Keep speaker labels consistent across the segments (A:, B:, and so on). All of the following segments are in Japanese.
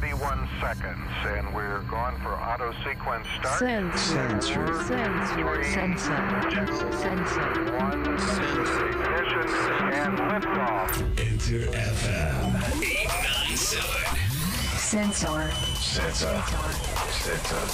A: 31 seconds, and we're going for auto sequence start.
B: Sensor. Sensor. Sensor. Sensor.
A: One, ignition, and liftoff.
C: Enter FM 897.
B: Sensor.
C: Sensor. Sensor.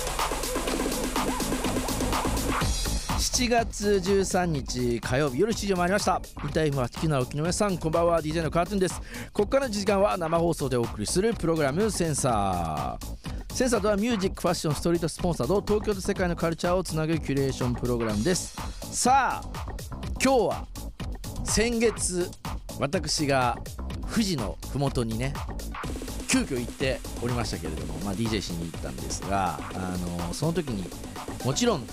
D: 7月13日火曜日夜7時を回りました。インタイムは好きな沖の皆さんこんばんは。DJ のカートゥンです。ここからの時間は生放送でお送りするプログラムセンサー。センサーとはミュージックファッションストリートスポンサーと東京と世界のカルチャーをつなぐキュレーションプログラムです。さあ今日は先月私が富士の麓にね急遽行っておりましたけれども、まあ、DJ しに行ったんですがあのその時にもちろん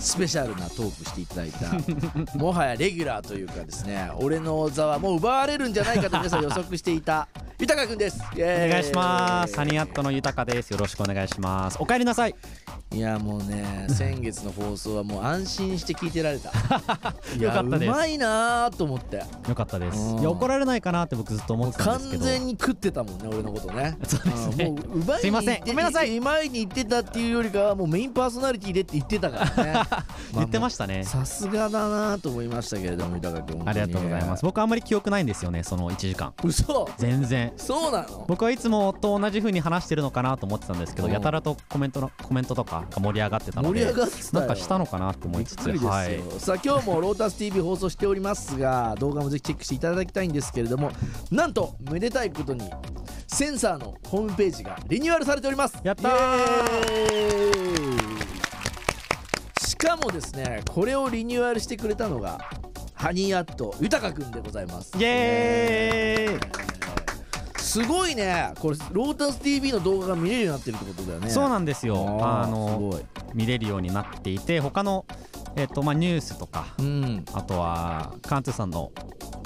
D: スペシャルなトークしていただいたもはやレギュラーというかですね俺の座はもう奪われるんじゃないかと皆さん予測していた豊くんですお
E: お願いします。サニーアットの豊です。よろしくお願いします。お帰りなさい。
D: いやもうね 先月の放送はもう安心して聞いてられた
E: よかったです
D: うまいなーと思って
E: よかったです。
D: うん
E: いや怒られないかなって僕ずっと思ってたん
D: 完
E: ですけど。
D: 全に食ってたもんね俺のことね
E: そうですね
D: んもう奪いに
E: すいませんごめんなさい
D: 前に言ってたっていうよりかはもうメインパーソナリティでって言ってたからね
E: 言ってましたね。
D: さすがだなと思いましたけれども豊君
E: ありがとうございます。僕あんまり記憶ないんですよね。その1時間。
D: 嘘
E: 全然。
D: そうなの？
E: 僕はいつもと同じ風に話してるのかなと思ってたんですけど、
D: うん。
E: やたらとコメントのコメントとかが盛り上がってたので
D: 盛り上がってたよ。
E: なんかしたのかなって思いつつはい。
D: さあ今日もロータス TV 放送しておりますが動画もぜひチェックしていただきたいんですけれどもなんとめでたいことにセンサーのホームページがリニューアルされております。
E: やった
D: しかもですねこれをリニューアルしてくれたのがハニーアット豊くんでございます。
E: イエーイ
D: すごいね。これロータス TV の動画が見れるようになってるってことだよね。
E: そうなんですよ。
D: あ
E: の見れるようになっていて他のえっとまあニュースとか
D: うん。
E: あとはカンツーさんの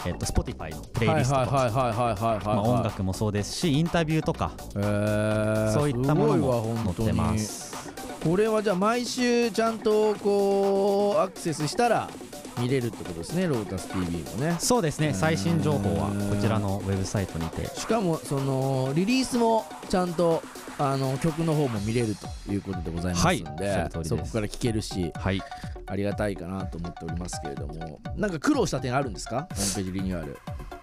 E: えっと Spotify のプレイ
D: はい
E: リストとか音楽もそうですしインタビューとか
D: えー
E: そういったものも載ってます。
D: これはじゃあ毎週ちゃんとこうアクセスしたら見れるってことですねロータス TV もね。
E: そうですね最新情報はこちらのウェブサイトにて。
D: しかもそのリリースもちゃんとあの曲の方も見れるということでございますんで、
E: はい
D: そこから聴けるし
E: はい。
D: ありがたいかなと思っておりますけれども。なんか苦労した点あるんですか？ホームページリニューアル。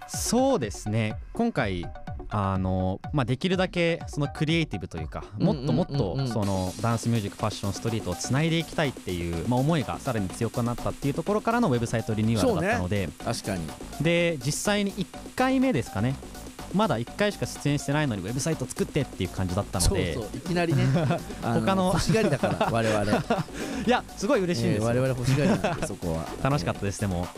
E: そうですね。今回あの、まあ、できるだけそのクリエイティブというかもっともっとそのダンスミュージックファッションストリートをつないでいきたいっていう、まあ、思いがさらに強くなったっていうところからのウェブサイトリニューアルだったので、
D: 確かに。
E: で実際に1回目ですかね。まだ1回しか出演してないのにウェブサイト作ってっていう感じだったの
D: そう
E: で
D: そういきなりね。あ
E: 他の
D: 欲しがりだから我々、
E: いやすごい嬉しいん
D: えー
E: ですよ、
D: 我々欲しがりなんでそこは。
E: 楽しかったですでも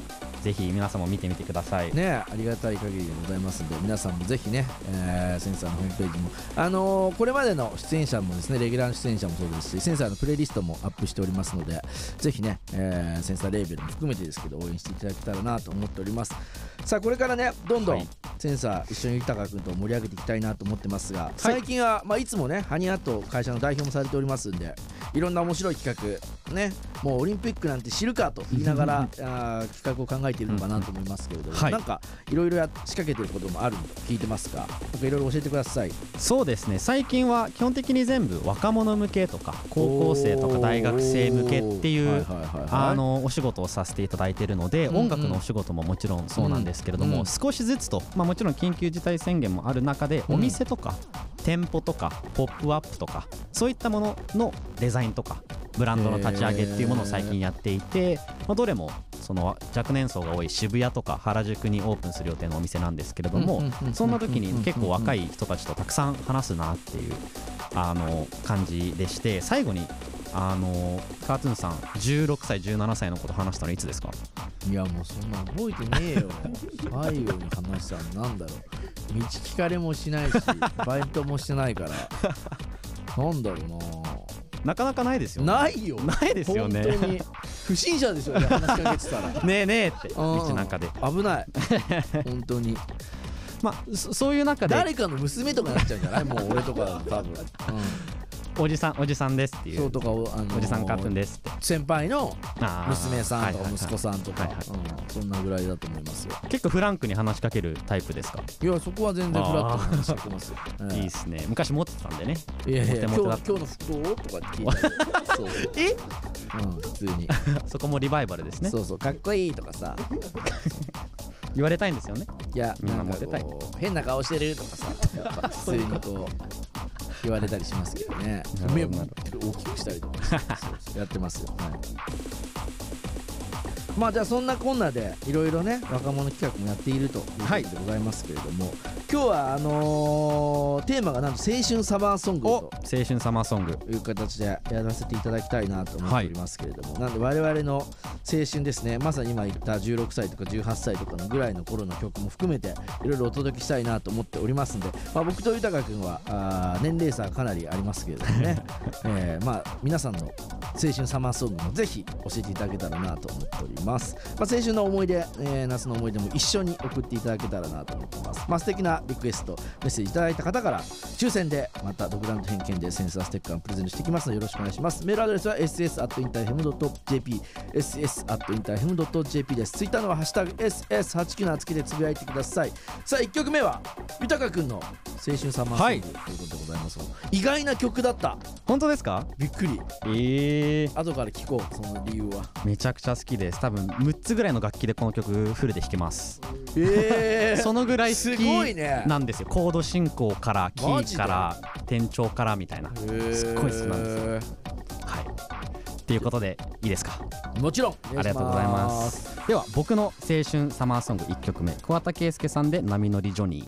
E: ぜひ皆さんも見てみてください、
D: ねありがたい限りでございますので皆さんもぜひね、えーセンサーのホームページもあのーこれまでの出演者もですねレギュラーの出演者もそうですしセンサーのプレイリストもアップしておりますのでぜひね、えーセンサーレーベルも含めてですけど応援していただけたらなと思っております。さあこれからねどんどん、
E: はい。
D: センサー一緒に豊君と盛り上げていきたいなと思ってますが、最近は、まあ、いつもねハニーアット会社の代表もされておりますんでいろんな面白い企画ねもうオリンピックなんて知るかと言いながらあー企画を考えているのかなと思いますけれども、
E: はい。
D: なんかいろいろや仕掛けてることもあると聞いてますがなんかいろいろ教えてください。
E: そうですね。最近は基本的に全部若者向けとか高校生とか大学生向けっていうお仕事をさせていただいているので、
D: うんうん。
E: 音楽のお仕事ももちろんそうなんですけれども、
D: うん。
E: 少しずつと、まあ、もちろん緊急事態宣言もある中で、
D: うん。
E: お店とか店舗とかポップアップとかそういったもののデザインとかブランドの立ち上げっていうものを最近やっていて、まあ、どれもその若年層が多い渋谷とか原宿にオープンする予定のお店なんですけれども、そんな時に結構若い人たちとたくさん話すなっていうあの感じでして最後にあのカートゥーンさん16歳17歳のこと話したのいつですか？
D: いやもうそんな覚えてねえよ。最後に話したのなんだろう道聞かれもしないしバイトもしてないから。なんだろう
E: な。かなかないですよね。
D: なないよ。
E: ないですよね。
D: 本当に不審者でしょね話しかけてたら。
E: ねえねえって
D: うん。
E: 道中で。
D: 危ない。本当に。
E: まあそそういう中で。
D: 誰かの娘とかになっちゃうんじゃない？もう俺とか多分、
E: おじさんおじさんですってい
D: そう
E: う
D: とかをあのー
E: おじさんカートンですって。
D: 先輩の娘さんとか息子さんとか、そんなぐらいだと思いますよ。
E: 結構フランクに話しかけるタイプですか？
D: いやそこは全然フラットに話してますよ、ええ
E: いいっすね。昔持ってたんでね。
D: いやいや今日今日の服どうとかって聞いたり そう
E: え
D: う。ん普通に、
E: そこもリバイバルですね。
D: そうそう。かっこいいとかさ。
E: 言われたいんですよね。
D: いや
E: みんな
D: なんか
E: モテたい。
D: 変な顔してるとかさ。やっぱ普通にこう言われたりしますけどね。目を大きくしたりとか やってますよ、はいまあじゃあそんなこんなでいろいろね若者企画もやっているということでございますけれども、今日はあのーテーマがなんと青春サマーソング
E: お
D: と
E: 青春サマーソング。
D: いう形でやらせていただきたいなと思っておりますけれども、なんで我々の青春ですねまさに今言った16歳とか18歳とかのぐらいの頃の曲も含めていろいろお届けしたいなと思っておりますんで、まあ、僕と豊君はあー年齢差かなりありますけれどもね、えーまあ、皆さんの青春サマーソングもぜひ教えていただけたらなと思っております、ます、まあ、青春の思い出、えー夏の思い出も一緒に送っていただけたらなと思ってます、まあ、素敵なリクエストメッセージいただいた方から抽選でまた独断と偏見でセンサーステッカーをプレゼントしていきますのでよろしくお願いします。メールアドレスは ss.interfm.jp ss.interfm.jp です。ツイッターのはハッシュタグ ss897 つけてつぶやいてください。さあ1曲目は豊君の青春サマーソング、ということでございます意外な曲だった。
E: 本当ですか？
D: びっくり。
E: ええ。
D: 後から聞こうその理由は。
E: めちゃくちゃ好きです。多分6つぐらいの楽器でこの曲フルで弾けます。
D: え
E: そのぐらい好
D: すごいね。
E: きなんですよ。コード進行からキーから転調か。らみたいな。すっごい好きなんですよ。はい。っていうことでいいですか？
D: もちろん。
E: ありがとうございます。では僕の青春サマーソング1曲目桑田佳祐さんで「波乗りジョニー」